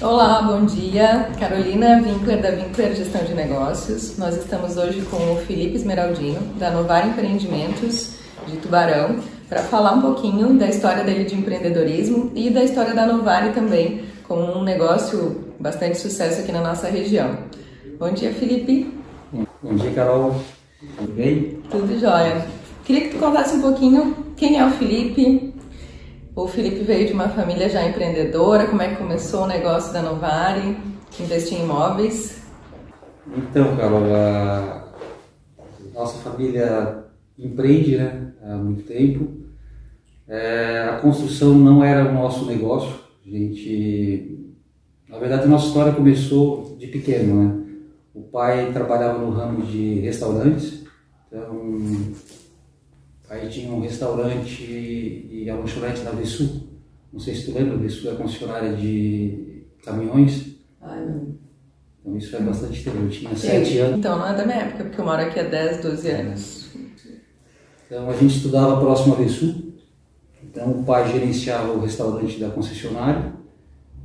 Olá, bom dia. Carolina Winkler, da Winkler Gestão de Negócios. Nós estamos hoje com o Felipe Esmeraldino, da Novar Empreendimentos de Tubarão, para falar um pouquinho da história dele de empreendedorismo e da história da Novare também, com um negócio bastante sucesso aqui na nossa região. Bom dia, Felipe. Bom dia, Carol. Tudo bem? Tudo jóia. Queria que tu contasse um pouquinho quem é o Felipe, o Felipe veio de uma família já empreendedora, como é que começou o negócio da Novare, investir em imóveis? Então, Carol, a nossa família empreende né, há muito tempo. É, a construção não era o nosso negócio. A gente, na verdade, a nossa história começou de pequeno, né? O pai trabalhava no ramo de restaurantes, Aí tinha um restaurante e a lanchonete na Vessu. Não sei se tu lembra, a Vessu é concessionária de caminhões. Ai, não. Então isso faz bastante tempo, eu tinha sete anos. Então não é da minha época, porque eu moro aqui há 10, 12 anos. Então a gente estudava próximo à Vessu. Então o pai gerenciava o restaurante da concessionária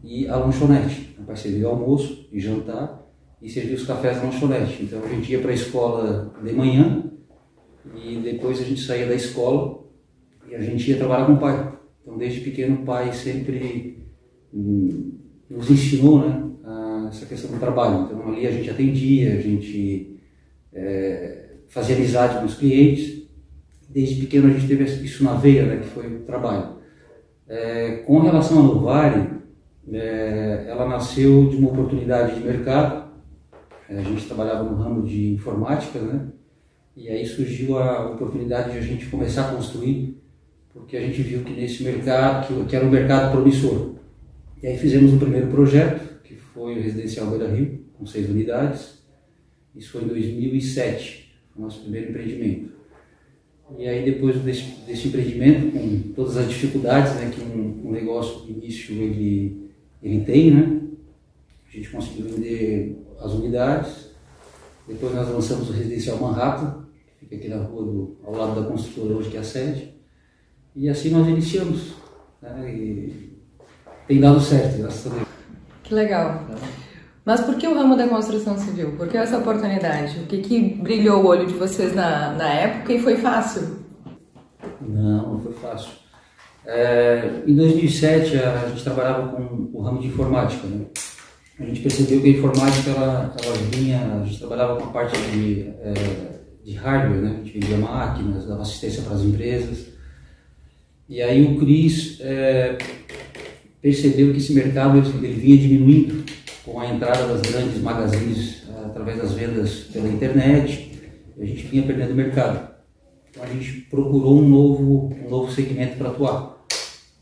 e a lanchonete. O pai servia almoço e jantar e servia os cafés na lanchonete. Então a gente ia para a escola de manhã e depois a gente saía da escola e a gente ia trabalhar com o pai. Então, desde pequeno, o pai sempre hum, nos ensinou né, essa questão do trabalho. Então, ali a gente atendia, a gente é, fazia amizade com os clientes. Desde pequeno, a gente teve isso na veia, né, que foi o trabalho. É, com relação à Novare, é, ela nasceu de uma oportunidade de mercado. A gente trabalhava no ramo de informática, né? E aí surgiu a oportunidade de a gente começar a construir, porque a gente viu que nesse mercado, que, era um mercado promissor. E aí fizemos o um primeiro projeto, que foi o Residencial Beira Rio, com seis unidades. Isso foi em 2007, o nosso primeiro empreendimento. E aí depois desse, desse empreendimento, com todas as dificuldades né, que um, um negócio de início ele, ele tem, né, a gente conseguiu vender as unidades. Depois nós lançamos o Residencial Manhattan, fica aqui na rua do, ao lado da construtora hoje que é a sede. E assim nós iniciamos. Né? E tem dado certo, graças a Deus. Que legal. Mas por que o ramo da construção civil? Por que essa oportunidade? O que, que brilhou o olho de vocês na, na época e foi fácil? Não, não foi fácil. É, em 2007 a gente trabalhava com o ramo de informática. Né? A gente percebeu que a informática ela, ela vinha, a gente trabalhava com a parte de é, de hardware, né? A gente vendia máquinas, dava assistência para as empresas. E aí o Cris é, percebeu que esse mercado ele, vinha diminuindo com a entrada das grandes magazines através das vendas pela internet. A gente vinha perdendo mercado. Então a gente procurou um novo, um novo segmento para atuar.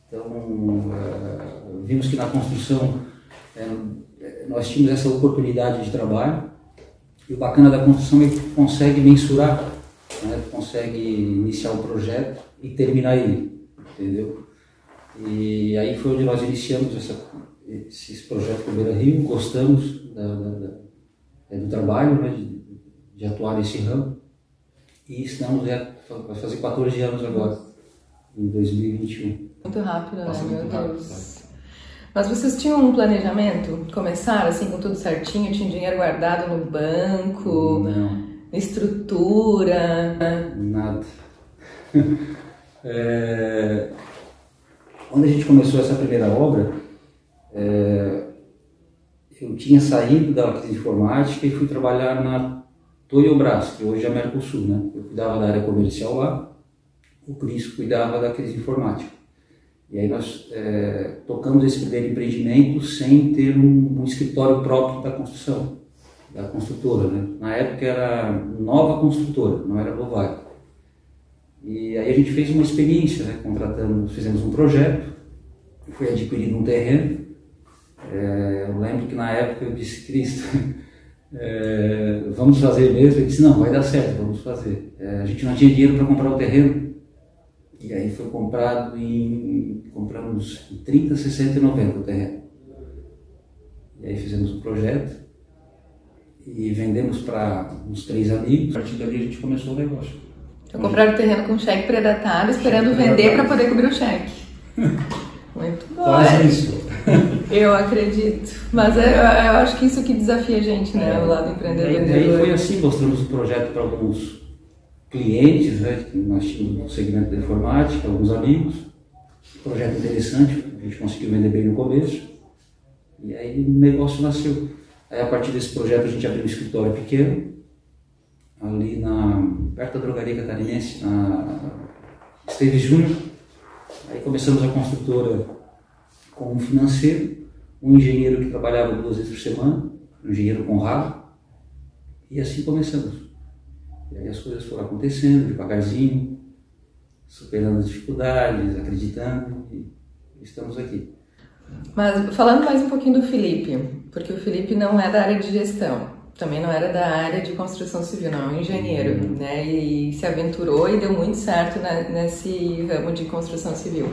Então é, vimos que na construção é, nós tínhamos essa oportunidade de trabalho e o bacana da construção é que consegue mensurar, né? consegue iniciar o projeto e terminar ele, entendeu? E aí foi onde nós iniciamos essa, esse projeto com o Beira Rio, gostamos da, da, da, é, do trabalho, né? de, de atuar nesse ramo e estamos, é, vai fazer 14 anos agora, em 2021. Muito rápido, né? Meu Deus. Mas vocês tinham um planejamento? Começar assim com tudo certinho? Tinha dinheiro guardado no banco? Não. Estrutura? Nada. é... Quando a gente começou essa primeira obra, é... eu tinha saído da crise informática e fui trabalhar na Toyobras, que hoje é a Mercosul, né? Eu cuidava da área comercial lá, o Cris cuidava da crise informática. E aí nós é, tocamos esse primeiro empreendimento sem ter um, um, escritório próprio da construção, da construtora. Né? Na época era nova construtora, não era Novac. E aí a gente fez uma experiência, né? contratamos, fizemos um projeto, foi adquirido um terreno. É, eu lembro que na época eu disse, Cristo, é, vamos fazer mesmo? Ele disse, não, vai dar certo, vamos fazer. É, a gente não tinha dinheiro para comprar o terreno, e aí foi comprado em. compramos em 30, 60 e 90 o terreno. E aí fizemos o um projeto e vendemos para uns três amigos. A partir dali a gente começou o negócio. Então compraram o terreno com cheque predatado, esperando cheque vender para poder cobrir o cheque. Muito bom. Quase isso. Eu acredito. Mas é, eu, eu, acho que isso que desafia a gente, né? É. O lado empreendedor. E aí foi assim, mostramos o projeto para alguns clientes, né? Nós tínhamos no segmento da informática, alguns amigos. Projeto interessante, a gente conseguiu vender bem no começo. E aí o negócio nasceu. Aí a partir desse projeto a gente abriu um escritório pequeno, ali na, perto da drogaria catarinense, na Esteves Júnior. Aí começamos a construtora com um financeiro, um engenheiro que trabalhava duas vezes por semana, um engenheiro Conrado, e assim começamos. E aí as coisas foram acontecendo devagarzinho, superando as dificuldades, acreditando, e estamos aqui. Mas falando mais um pouquinho do Felipe, porque o Felipe não é da área de gestão, também não era da área de construção civil, não, é um engenheiro, uhum. né? E se aventurou e deu muito certo na, nesse ramo de construção civil.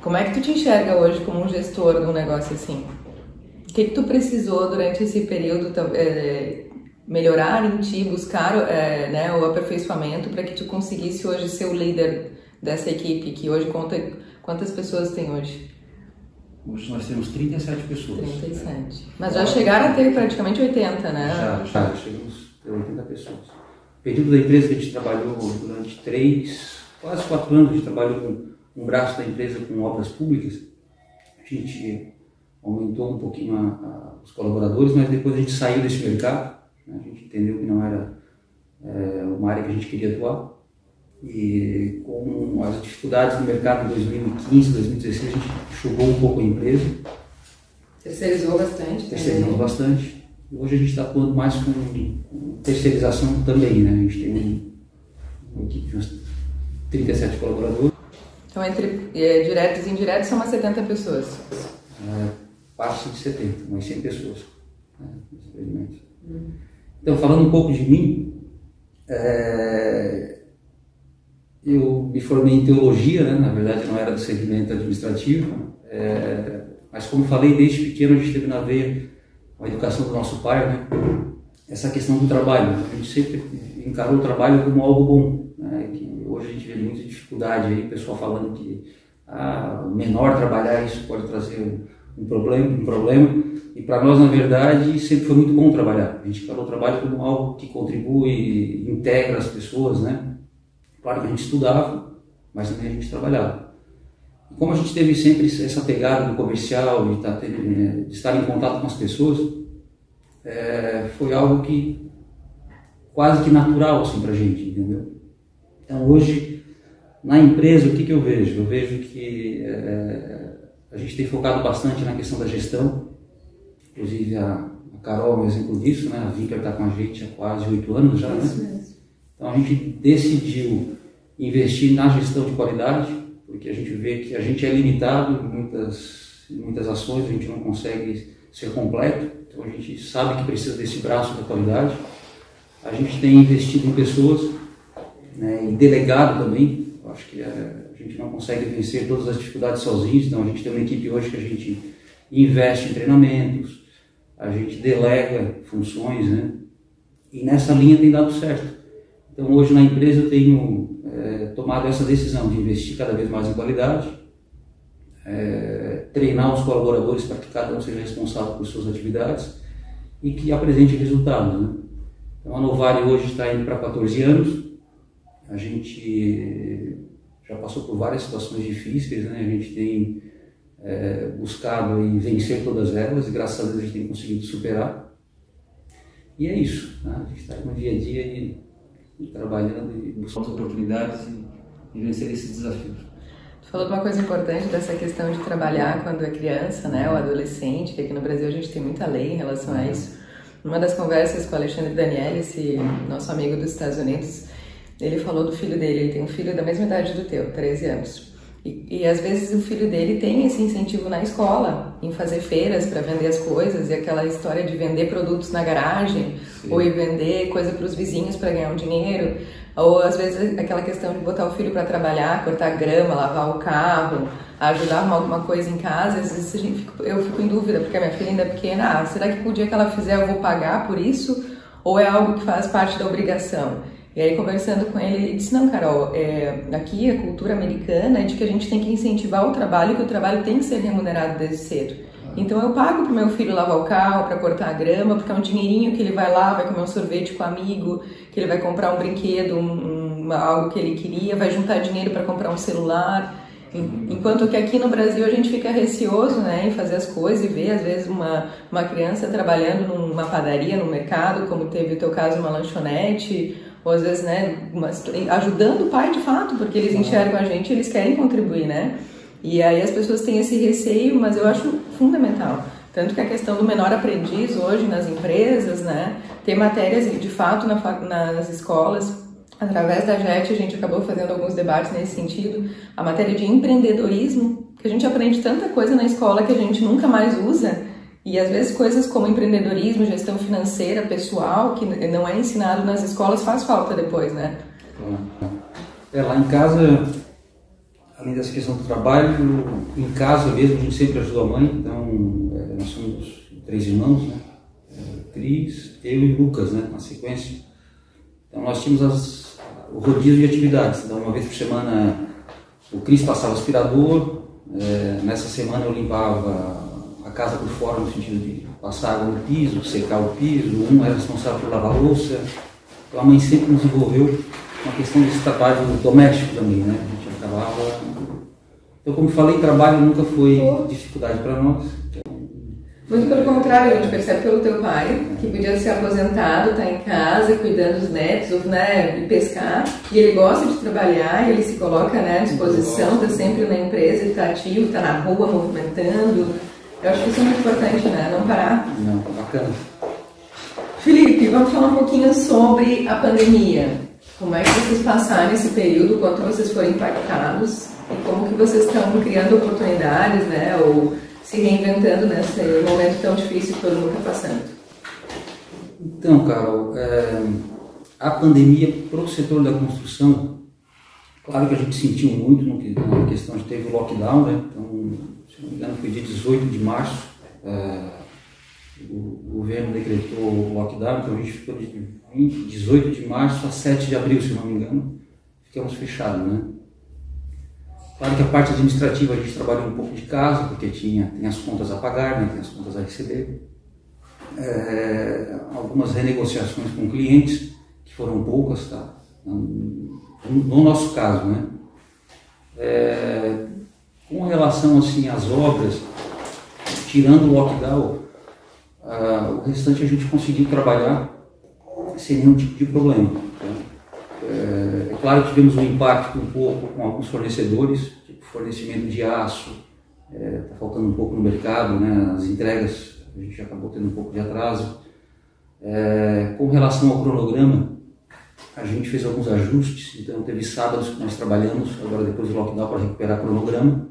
Como é que tu te enxerga hoje como um gestor de um negócio assim? O que, que tu precisou durante esse período é, melhorar em ti, buscar é, né, o aperfeiçoamento para que tu conseguisse hoje ser o líder dessa equipe que hoje conta quantas pessoas tem hoje? Hoje nós temos 37 pessoas. 37. Né? Mas já chegaram a ter praticamente 80, né? Já, já chegamos a ter 80 pessoas. O período da empresa que a gente trabalhou durante três, quase quatro anos, a gente trabalhou com um braço da empresa com obras públicas. A gente aumentou um pouquinho a, a, os colaboradores, mas depois a gente saiu desse mercado. Entendeu que não era é, uma área que a gente queria atuar. E com as dificuldades do mercado em 2015, 2016, a gente enxugou um pouco a empresa. Terceirizou bastante? Terceirizou bastante. Hoje a gente está atuando mais com, com, terceirização também, né? A gente tem uma equipe de uns 37 colaboradores. Então, entre é, diretos e indiretos, são umas 70 pessoas? É, passa de 70, umas 100 pessoas. Né, hum. Então, falando um pouco de mim, é, eu me formei em teologia, né? na verdade não era do segmento administrativo, é, mas como falei, desde pequeno a gente teve na veia a educação do nosso pai, né? essa questão do trabalho. A gente sempre encarou o trabalho como algo bom. Né? Que hoje a gente vê muita dificuldade aí, pessoal falando que ah, menor trabalhar isso pode trazer um problema, um problema. E para nós, na verdade, sempre foi muito bom trabalhar. A gente encarou o trabalho como algo que contribui, integra as pessoas, né? Claro que a gente estudava, mas também a gente trabalhava. E como a gente teve sempre essa pegada do comercial, de estar, tá né, de estar em contato com as pessoas, é, foi algo que quase que natural assim, para a gente, entendeu? Então hoje, na empresa, o que, que eu vejo? Eu vejo que é, a gente tem focado bastante na questão da gestão, inclusive a, a Carol é um exemplo disso, né? a Vinker está com a gente há quase oito anos já, né? Então a gente decidiu investir na gestão de qualidade, porque a gente vê que a gente é limitado em muitas, em muitas ações, a gente não consegue ser completo, então a gente sabe que precisa desse braço da qualidade. A gente tem investido em pessoas, né, em delegado também, eu acho que é, a gente não consegue vencer todas as dificuldades sozinhos, então a gente tem uma equipe hoje que a gente investe em treinamentos, a gente delega funções, né? E nessa linha tem dado certo. Então, hoje na empresa eu tenho é, tomado essa decisão de investir cada vez mais em qualidade, é, treinar os colaboradores para que cada um seja responsável por suas atividades e que apresente resultados. Né? Então, a Novare hoje está indo para 14 anos, a gente já passou por várias situações difíceis, né? a gente tem é, buscado e vencer todas elas e graças a Deus a gente tem conseguido superar. E é isso, né? a gente está no dia a dia e trabalhando e buscando oportunidades e, e vencer esses desafios. Tu falou de uma coisa importante dessa questão de trabalhar quando é criança, né, ou adolescente, que aqui no Brasil a gente tem muita lei em relação a isso. Numa das conversas com o Alexandre Daniel, esse nosso amigo dos Estados Unidos, ele falou do filho dele, ele tem um filho da mesma idade do teu, 13 anos. E, e, às vezes o filho dele tem esse incentivo na escola, em fazer feiras para vender as coisas, e aquela história de vender produtos na garagem, Sim. ou ir vender coisa para os vizinhos para ganhar um dinheiro, ou às vezes aquela questão de botar o filho para trabalhar, cortar grama, lavar o carro, ajudar a arrumar alguma coisa em casa. Às vezes fica, eu fico em dúvida, porque a minha filha ainda é pequena, ah, será que o dia que ela fizer eu vou pagar por isso? Ou é algo que faz parte da obrigação? E aí, conversando com ele, ele disse: Não, Carol, é, aqui a cultura americana é de que a gente tem que incentivar o trabalho, que o trabalho tem que ser remunerado desde cedo. Então, eu pago para meu filho lavar o carro, para cortar a grama, porque é um dinheirinho que ele vai lá, vai comer um sorvete com um amigo, que ele vai comprar um brinquedo, um, um, algo que ele queria, vai juntar dinheiro para comprar um celular. Enquanto que aqui no Brasil a gente fica receoso né, em fazer as coisas e ver, às vezes, uma, uma criança trabalhando numa padaria, no mercado, como teve o teu caso, uma lanchonete, ou às vezes, né, ajudando o pai de fato, porque eles enxergam a gente eles querem contribuir, né? E aí as pessoas têm esse receio, mas eu acho fundamental. Tanto que a questão do menor aprendiz hoje nas empresas, né, tem matérias de fato na, nas escolas. Através da JET a gente acabou fazendo alguns debates nesse sentido. A matéria de empreendedorismo, que a gente aprende tanta coisa na escola que a gente nunca mais usa, e às vezes coisas como empreendedorismo, gestão financeira, pessoal, que não é ensinado nas escolas, faz falta depois, né? É, lá em casa, além dessa questão do trabalho, em casa mesmo a gente sempre ajudou a mãe, então é, nós somos três irmãos, né? É, Cris, eu e Lucas, né? Na sequência. Então nós tínhamos as, o rodízio de atividades, então uma vez por semana o Cris passava aspirador, é, nessa semana eu limpava casa por fora, no sentido de passar água no piso, secar o piso, um era responsável por lavar a louça. Então a mãe sempre nos envolveu uma questão desse trabalho doméstico também, né? A gente acabava. Então, como falei, trabalho nunca foi dificuldade para nós. Muito pelo contrário, a gente percebe pelo teu pai, que podia ser aposentado, estar tá em casa, cuidando dos netos, né, de pescar, e ele gosta de trabalhar, ele se coloca né, à disposição, está sempre na empresa, está ativo, está na rua movimentando, eu acho que isso é muito importante, né? Não parar. Não, bacana. Felipe, vamos falar um pouquinho sobre a pandemia. Como é que vocês passaram esse período, quanto vocês foram impactados e como que vocês estão criando oportunidades, né? Ou se reinventando nesse momento tão difícil que todo mundo está passando. Então, Carol, é, a pandemia para o setor da construção, claro que a gente sentiu muito na questão de teve o lockdown, né? Então, se não me engano, foi dia 18 de março, é, o governo decretou o lockdown, então a gente ficou de 20, 18 de março a 7 de abril, se não me engano, ficamos fechados, né? Claro que a parte administrativa a gente trabalhou um pouco de casa, porque tinha, tem as contas a pagar, né, tem as contas a receber. É, algumas renegociações com clientes, que foram poucas, tá? No, no nosso caso, né? É, com relação assim às obras, tirando o lockdown, uh, o restante a gente conseguiu trabalhar sem nenhum tipo de problema. Tá? É, é, claro que tivemos um impacto um pouco com alguns fornecedores, tipo fornecimento de aço, está é, tá faltando um pouco no mercado, né? as entregas a gente acabou tendo um pouco de atraso. É, com relação ao cronograma, a gente fez alguns ajustes, então teve sábados que nós trabalhamos, agora depois do lockdown, para recuperar o cronograma.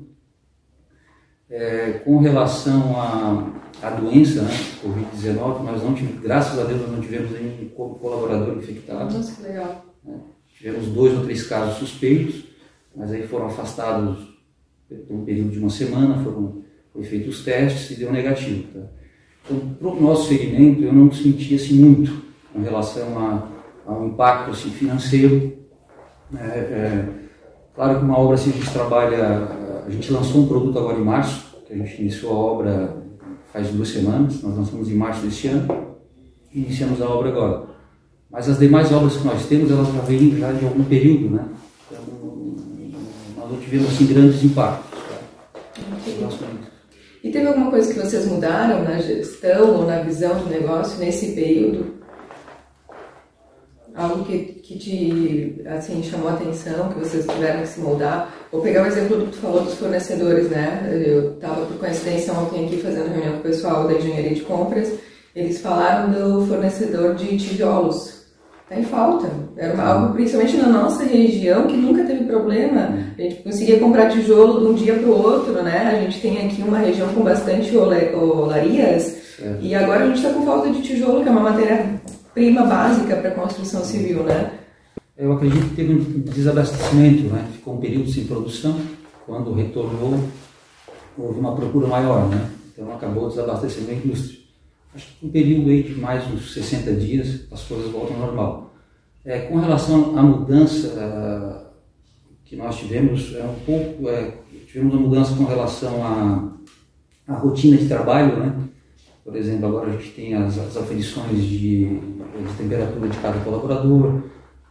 É, com relação à, à doença, né, Covid-19, nós não tivemos, graças a Deus, nós não tivemos nenhum colaborador infectado. Nossa, que legal. Né? Tivemos dois ou três casos suspeitos, mas aí foram afastados por um período de uma semana, foram foi feitos os testes e deu negativo. Tá? Então, para o nosso segmento, eu não senti assim, muito com relação a, ao impacto assim, financeiro. É, é, claro que uma obra assim, a gente trabalha a gente lançou um produto agora em março, que a gente iniciou a obra faz duas semanas, nós lançamos em março deste ano e iniciamos a obra agora. Mas as demais obras que nós temos, elas já vêm já de algum período, né? Então, nós não tivemos assim grandes impactos. Tá? E teve alguma coisa que vocês mudaram na gestão ou na visão do negócio nesse período? Algo que, que te assim, chamou a atenção, que vocês tiveram que se moldar? Vou pegar o exemplo do que tu falou dos fornecedores, né? Eu estava, por coincidência, ontem aqui fazendo reunião com o pessoal da engenharia de compras, eles falaram do fornecedor de tijolos. Está em falta. Era algo, principalmente na nossa região, que nunca teve problema. A gente conseguia comprar tijolo de um dia para o outro, né? A gente tem aqui uma região com bastante olarias, e agora a gente está com falta de tijolo, que é uma matéria prima básica para a construção civil, né? Eu acredito que teve um desabastecimento, né? Ficou um período sem produção, quando retornou houve uma procura maior, né? Então acabou desabastecendo a indústria. Acho que um período aí de mais uns 60 dias as coisas voltam ao normal. É, com relação à mudança que nós tivemos, é um pouco, é, tivemos uma mudança com relação à, à rotina de trabalho, né? Por exemplo, agora a gente tem as, as aferições de, de temperatura de cada colaborador,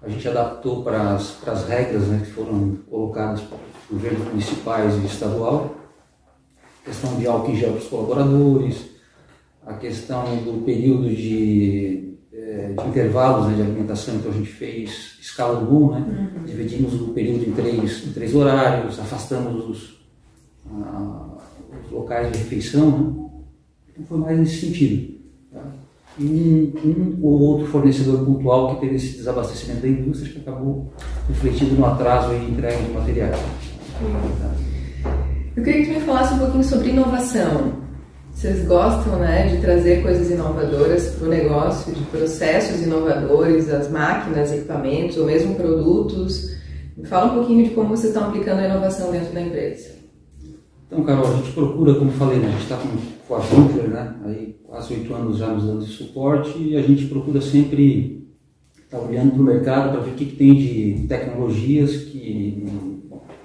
a gente adaptou para as, para as regras né, que foram colocadas por governos municipais e estadual, a questão de álcool em gel para os colaboradores, a questão do período de, eh, de intervalos né, de alimentação, então a gente fez escala do né? Uhum. dividimos o período em três, em três horários, afastamos os, os locais de refeição, né? Então foi mais nesse sentido. Tá? E um, um, ou outro fornecedor pontual que teve esse desabastecimento da indústria que acabou refletindo no atraso em entrega de materiais. Eu queria que tu me falasse um pouquinho sobre inovação. Vocês gostam né, de trazer coisas inovadoras para o negócio, de processos inovadores, as máquinas, equipamentos ou mesmo produtos. Me fala um pouquinho de como vocês estão aplicando a inovação dentro da empresa. Então, Carol, a gente procura, como falei, né, a gente está com, com a Winkler, né, aí quase oito anos já nos dando suporte e a gente procura sempre estar tá olhando para o mercado para ver o que, que tem de tecnologias que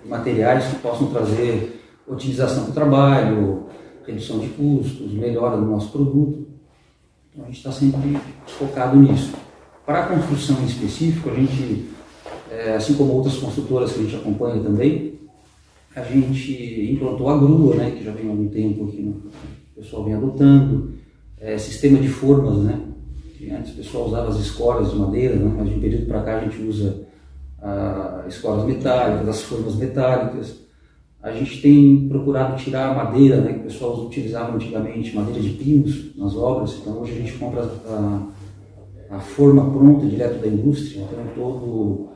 materiais que possam trazer otimização do trabalho, redução de custos, melhora do nosso produto. Então a gente está sempre focado nisso. Para a construção em específico, a gente, é, assim como outras construtoras que a gente acompanha também, a gente implantou a grua, né, que já vem há algum tempo aqui, o pessoal vem adotando, é, sistema de formas, né, que antes o pessoal usava as escoras de madeira, né, mas de um período para cá a gente usa as escolas metálicas, as formas metálicas. A gente tem procurado tirar a madeira, né, que o pessoal utilizava antigamente, madeira de pinos nas obras. Então hoje a gente compra a, a forma pronta direto da indústria. Então todo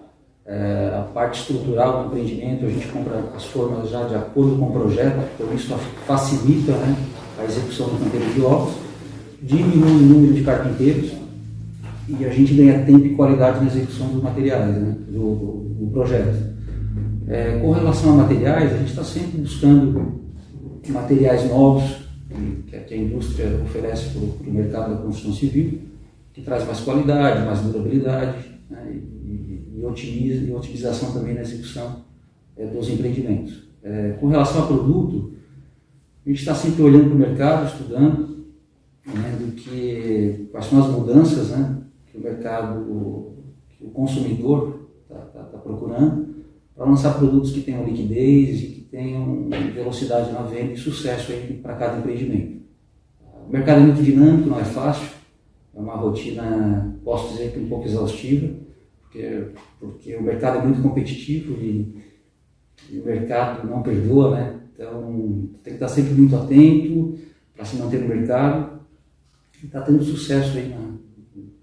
é, a parte estrutural do empreendimento a gente compra as formas já de acordo com o projeto. Então isso facilita né, a execução do canteiro de obras, diminui o número de carpinteiros e a gente ganha tempo e qualidade na execução dos materiais, né, do, do, projeto. É, com relação a materiais, a gente está sempre buscando materiais novos que, que a indústria oferece para o mercado da construção civil, que traz mais qualidade, mais durabilidade né, e, e, e otimização também na execução é, dos empreendimentos. É, com relação a produto, a gente está sempre olhando para o mercado, estudando né, do que, quais são as mudanças né, que o mercado, que o consumidor está tá, tá procurando, para lançar produtos que tenham liquidez e que tenham velocidade na venda e sucesso para cada empreendimento. O mercado é muito dinâmico, não é fácil, é uma rotina, posso dizer que um pouco exaustiva, porque, o mercado é muito competitivo e, e o mercado não perdoa, né? Então tem que estar sempre muito atento para se manter no mercado está tendo sucesso aí na,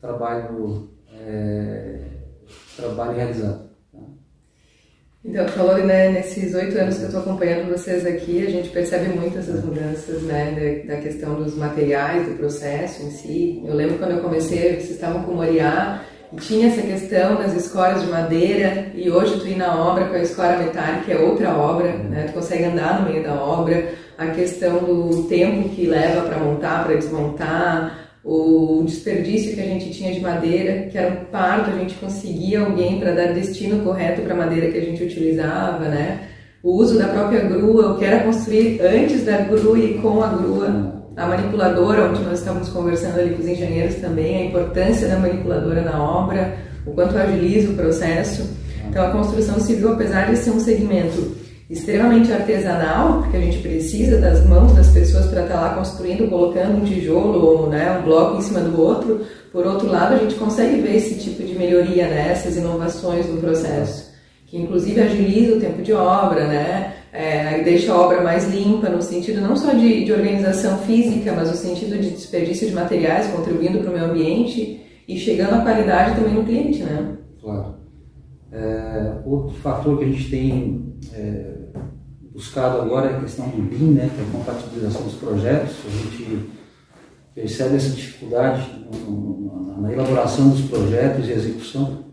trabalho, é, trabalho realizado. Tá? Então, falou né, nesses oito anos que eu estou acompanhando vocês aqui, a gente percebe muito essas mudanças né, da, questão dos materiais, do processo em si. Eu lembro quando eu comecei, vocês estavam com o Moriá tinha essa questão das escoras de madeira e hoje tu ir na obra com a escora metálica é outra obra, né, tu consegue andar no meio da obra, a questão do tempo que leva para montar, para desmontar, o desperdício que a gente tinha de madeira, que era um parto, a gente conseguia alguém para dar destino correto para a madeira que a gente utilizava, né? O uso da própria grua, o que era construir antes da grua e com a grua, a manipuladora, onde nós estamos conversando ali com os engenheiros também, a importância da manipuladora na obra, o quanto agiliza o processo. Então, a construção civil, apesar de ser um segmento extremamente artesanal, porque a gente precisa das mãos das pessoas para estar lá construindo, colocando um tijolo ou né, um bloco em cima do outro. Por outro lado, a gente consegue ver esse tipo de melhoria, né, essas inovações no processo, que inclusive agiliza o tempo de obra, né, é, deixa a obra mais limpa, no sentido não só de, de organização física, mas no sentido de desperdício de materiais, contribuindo para o meio ambiente e chegando à qualidade também no cliente, né? Claro. É, outro fator que a gente tem é, buscado agora é a questão do BIM, né, que é a compatibilização dos projetos. A gente percebe essa dificuldade na elaboração dos projetos e execução,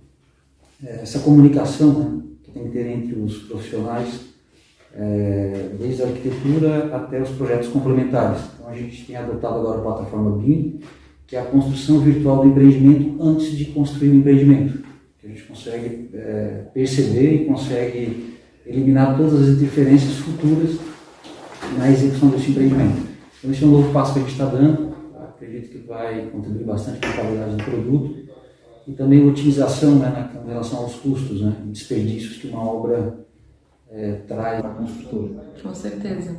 é, essa comunicação né, que tem que ter entre os profissionais, é, desde a arquitetura até os projetos complementares. Então a gente tem adotado agora a plataforma BIM, que é a construção virtual do empreendimento antes de construir o empreendimento. que a gente consegue é, perceber e consegue eliminar todas as interferências futuras na execução desse empreendimento. Então, esse é um novo passo que a gente está dando, acredito que vai contribuir bastante para a qualidade do produto e também otimização né, na, em relação aos custos, né, desperdícios que uma obra é, traz para a construtora. Com certeza.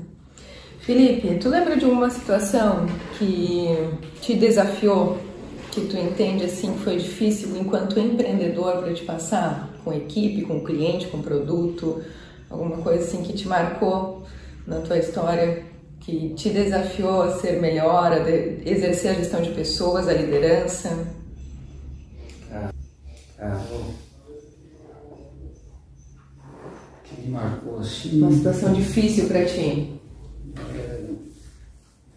Felipe, tu lembra de uma situação que te desafiou, que tu entende assim que foi difícil enquanto empreendedor para te passar com equipe, com cliente, com produto, alguma coisa assim que te marcou na tua história, que te desafiou a ser melhor, a exercer a gestão de pessoas, a liderança? Ah, ah, que me marcou assim. Uma situação difícil para ti. É,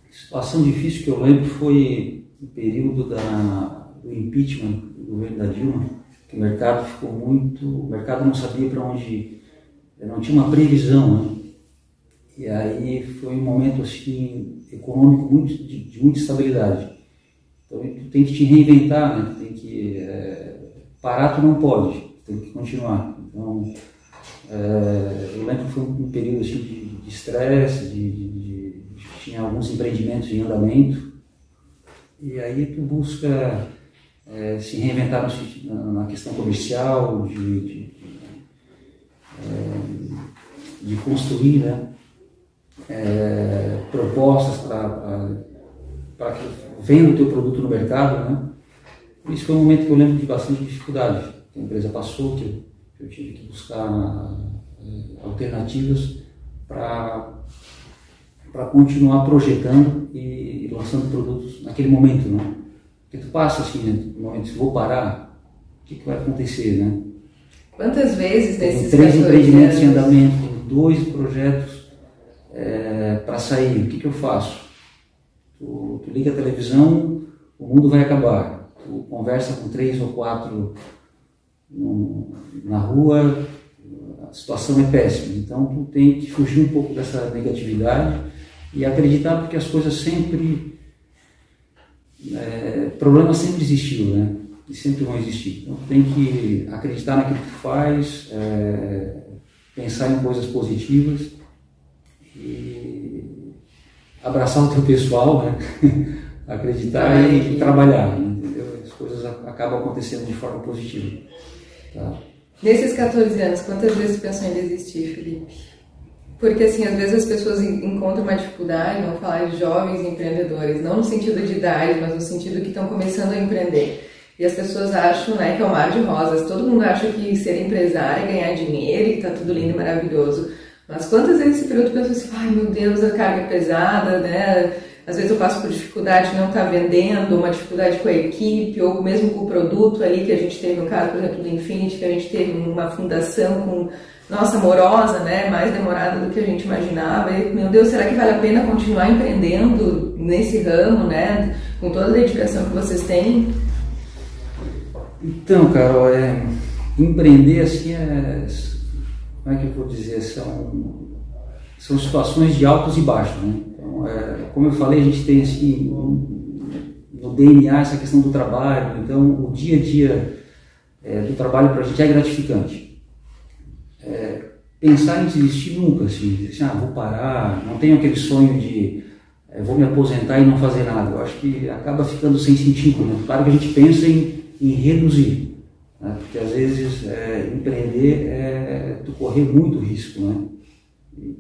situação difícil que eu lembro foi o período da, do impeachment do governo da Dilma, que o mercado ficou muito. O mercado não sabia para onde. Não tinha uma previsão, né? E aí foi um momento assim, econômico muito, de, de muita estabilidade. Então tu tem que te reinventar, né? Tu tem que é, parar, tu não pode, tem que continuar. Então eu lembro que foi um período assim, de estresse, de, de, de, tinha alguns empreendimentos em andamento e aí tu busca é, se reinventar no, na questão comercial, de, de, é, de construir, né? é, propostas para que venda o teu produto no mercado, né? Isso foi um momento que eu lembro de bastante dificuldade. A empresa passou, que eu, tive que buscar é, alternativas para continuar projetando e, e, lançando produtos naquele momento, né? Porque tu passa assim, né? no momento, se vou parar, o que, que vai acontecer, né? Quantas vezes desses três empreendimentos em andamento, dois projetos é, para sair, o que, que eu faço? Tu, tu, liga a televisão, o mundo vai acabar. Tu conversa com três ou quatro no, na rua, a situação é péssima. Então tu tem que fugir um pouco dessa negatividade e acreditar porque as coisas sempre. É, problemas sempre existiu, né? E sempre vão existir. Então tu tem que acreditar naquilo que tu faz, é, pensar em coisas positivas e abraçar o teu pessoal, né? acreditar e, e trabalhar, entendeu? As coisas acabam acontecendo de forma positiva. Tá? Nesses 14 anos, quantas vezes pensou em desistir, Felipe? Porque, assim, às vezes as pessoas encontram uma dificuldade, vamos falar de jovens empreendedores, não no sentido de idade, mas no sentido que estão começando a empreender. E as pessoas acham né, que é o mar de rosas. Todo mundo acha que ser empresário é ganhar dinheiro e está tudo lindo e maravilhoso. Mas quantas vezes esse período penso assim, ai meu Deus, a carga é pesada, né? Às vezes eu passo por dificuldade de não estar tá vendendo, uma dificuldade com a equipe, ou mesmo com o produto ali que a gente teve, no caso, por exemplo, do Infinity, que a gente teve uma fundação com, nossa, amorosa, né? Mais demorada do que a gente imaginava. E, meu Deus, será que vale a pena continuar empreendendo nesse ramo, né? Com toda a dedicação que vocês têm? Então, Carol, é, empreender assim é como é que eu vou dizer, são, são situações de altos e baixos. Né? Então, é, como eu falei, a gente tem assim, no DNA essa questão do trabalho, então o dia a dia é, do trabalho para a gente é gratificante. É, pensar em desistir nunca, assim, assim, ah, vou parar, não tenho aquele sonho de é, vou me aposentar e não fazer nada. Eu acho que acaba ficando sem sentido. Né? Claro que a gente pensa em, em reduzir, né? Porque às vezes é, empreender é tu correr muito risco. Né?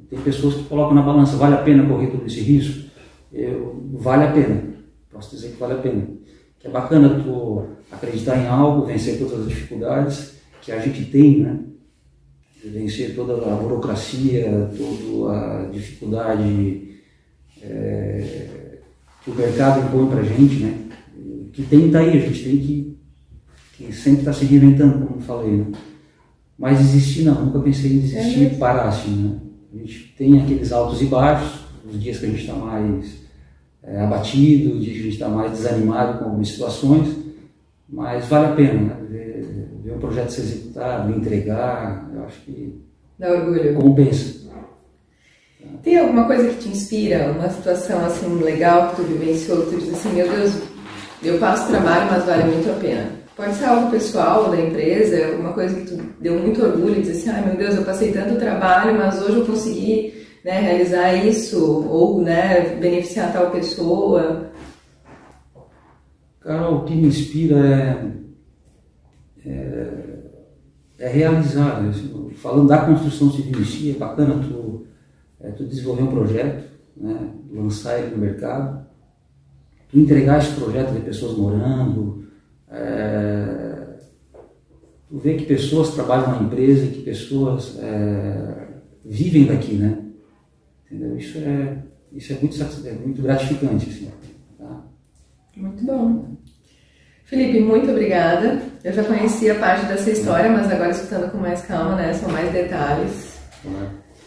Tem pessoas que colocam na balança, vale a pena correr todo esse risco? Eu, vale a pena, posso dizer que vale a pena. Que é bacana tu acreditar em algo, vencer todas as dificuldades que a gente tem, né? vencer toda a burocracia, toda a dificuldade é, que o mercado impõe para a gente, né? que tem que tá aí, a gente tem que que sempre está se reinventando, como eu falei, né? Mas desistir não, nunca pensei em desistir é e parar assim, né? A gente tem aqueles altos e baixos, os dias que a gente está mais é, abatido, os dias que a gente está mais desanimado com algumas situações, mas vale a pena, né? Ver, ver um projeto ser executado, entregar, eu acho que Dá orgulho. compensa. Tem alguma coisa que te inspira, uma situação assim legal que tu vivenciou, que tu diz assim, meu Deus, eu passo trabalho, mas vale muito a pena? Pode ser algo pessoal da empresa, uma coisa que tu deu muito orgulho, dizer assim, ai meu Deus, eu passei tanto trabalho, mas hoje eu consegui né, realizar isso, ou né, beneficiar tal pessoa. Carol, o que me inspira é, é, é realizar. Né? Falando da construção civil em si, é bacana tu, é, tu desenvolver um projeto, né, lançar ele no mercado, tu entregar esse projeto de pessoas morando, é, tu vê que pessoas trabalham na empresa e que pessoas é, vivem daqui, né? Entendeu? Isso é, isso é, muito, é muito gratificante. Assim, tá? Muito bom. Felipe, muito obrigada. Eu já conhecia parte dessa história, mas agora escutando com mais calma, né? São mais detalhes.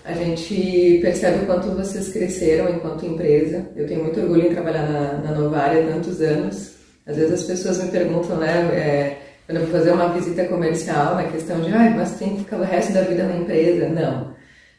A gente percebe o quanto vocês cresceram enquanto empresa. Eu tenho muito orgulho em trabalhar na, na Novária há tantos anos. Às vezes as pessoas me perguntam, né, é, quando eu vou fazer uma visita comercial, na questão de, ah, mas tem que ficar o resto da vida na empresa. Não,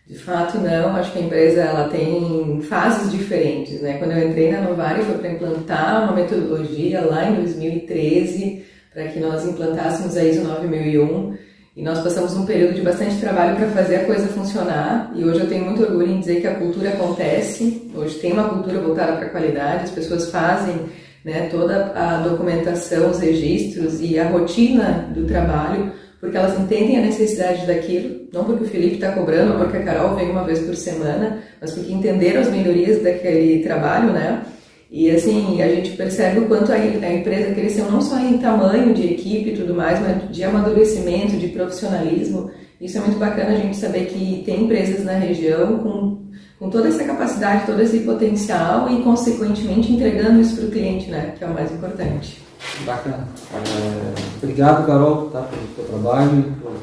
de fato não. Acho que a empresa ela tem fases diferentes, né? Quando eu entrei na Novari foi para implantar uma metodologia lá em 2013 para que nós implantássemos a ISO 9001 e nós passamos um período de bastante trabalho para fazer a coisa funcionar e hoje eu tenho muito orgulho em dizer que a cultura acontece. Hoje tem uma cultura voltada para a qualidade, as pessoas fazem né, toda a documentação, os registros e a rotina do trabalho, porque elas entendem a necessidade daquilo, não porque o Felipe está cobrando, porque a Carol vem uma vez por semana, mas porque entenderam as melhorias daquele trabalho, né? E assim, a gente percebe o quanto a, a empresa cresceu não só em tamanho de equipe e tudo mais, mas de amadurecimento, de profissionalismo. Isso é muito bacana a gente saber que tem empresas na região com com toda essa capacidade, todo esse potencial e, consequentemente, entregando isso para o cliente, né? Que é o mais importante. Bacana. É, obrigado, Carol, tá, pelo teu trabalho, por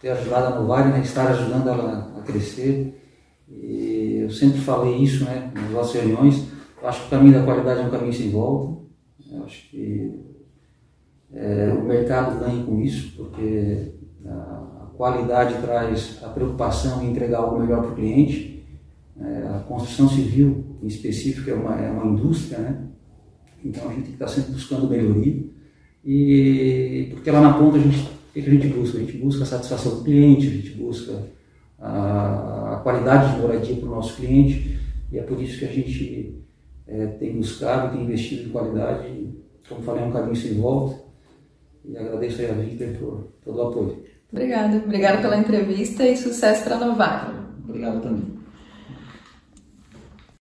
ter ajudado a Novari, né, estar ajudando ela a crescer. E eu sempre falei isso né, nas nossas reuniões. Eu acho que o caminho da qualidade é um caminho sem volta. Eu acho que é, o mercado ganha com isso, porque a qualidade traz a preocupação em entregar algo melhor para o cliente é, a construção civil, em específico, é uma, é uma indústria, né? Então a gente tem que estar sempre buscando melhoria. E porque lá na ponta a gente, o que a gente busca? A gente busca a satisfação do cliente, a gente busca a, a qualidade de moradia para o nosso cliente. E é por isso que a gente é, tem buscado e tem investido em qualidade. Como falei, é um caminho sem volta. E agradeço aí a Victor por todo o apoio. Obrigada. Obrigada pela entrevista e sucesso para a Novar. Obrigado também.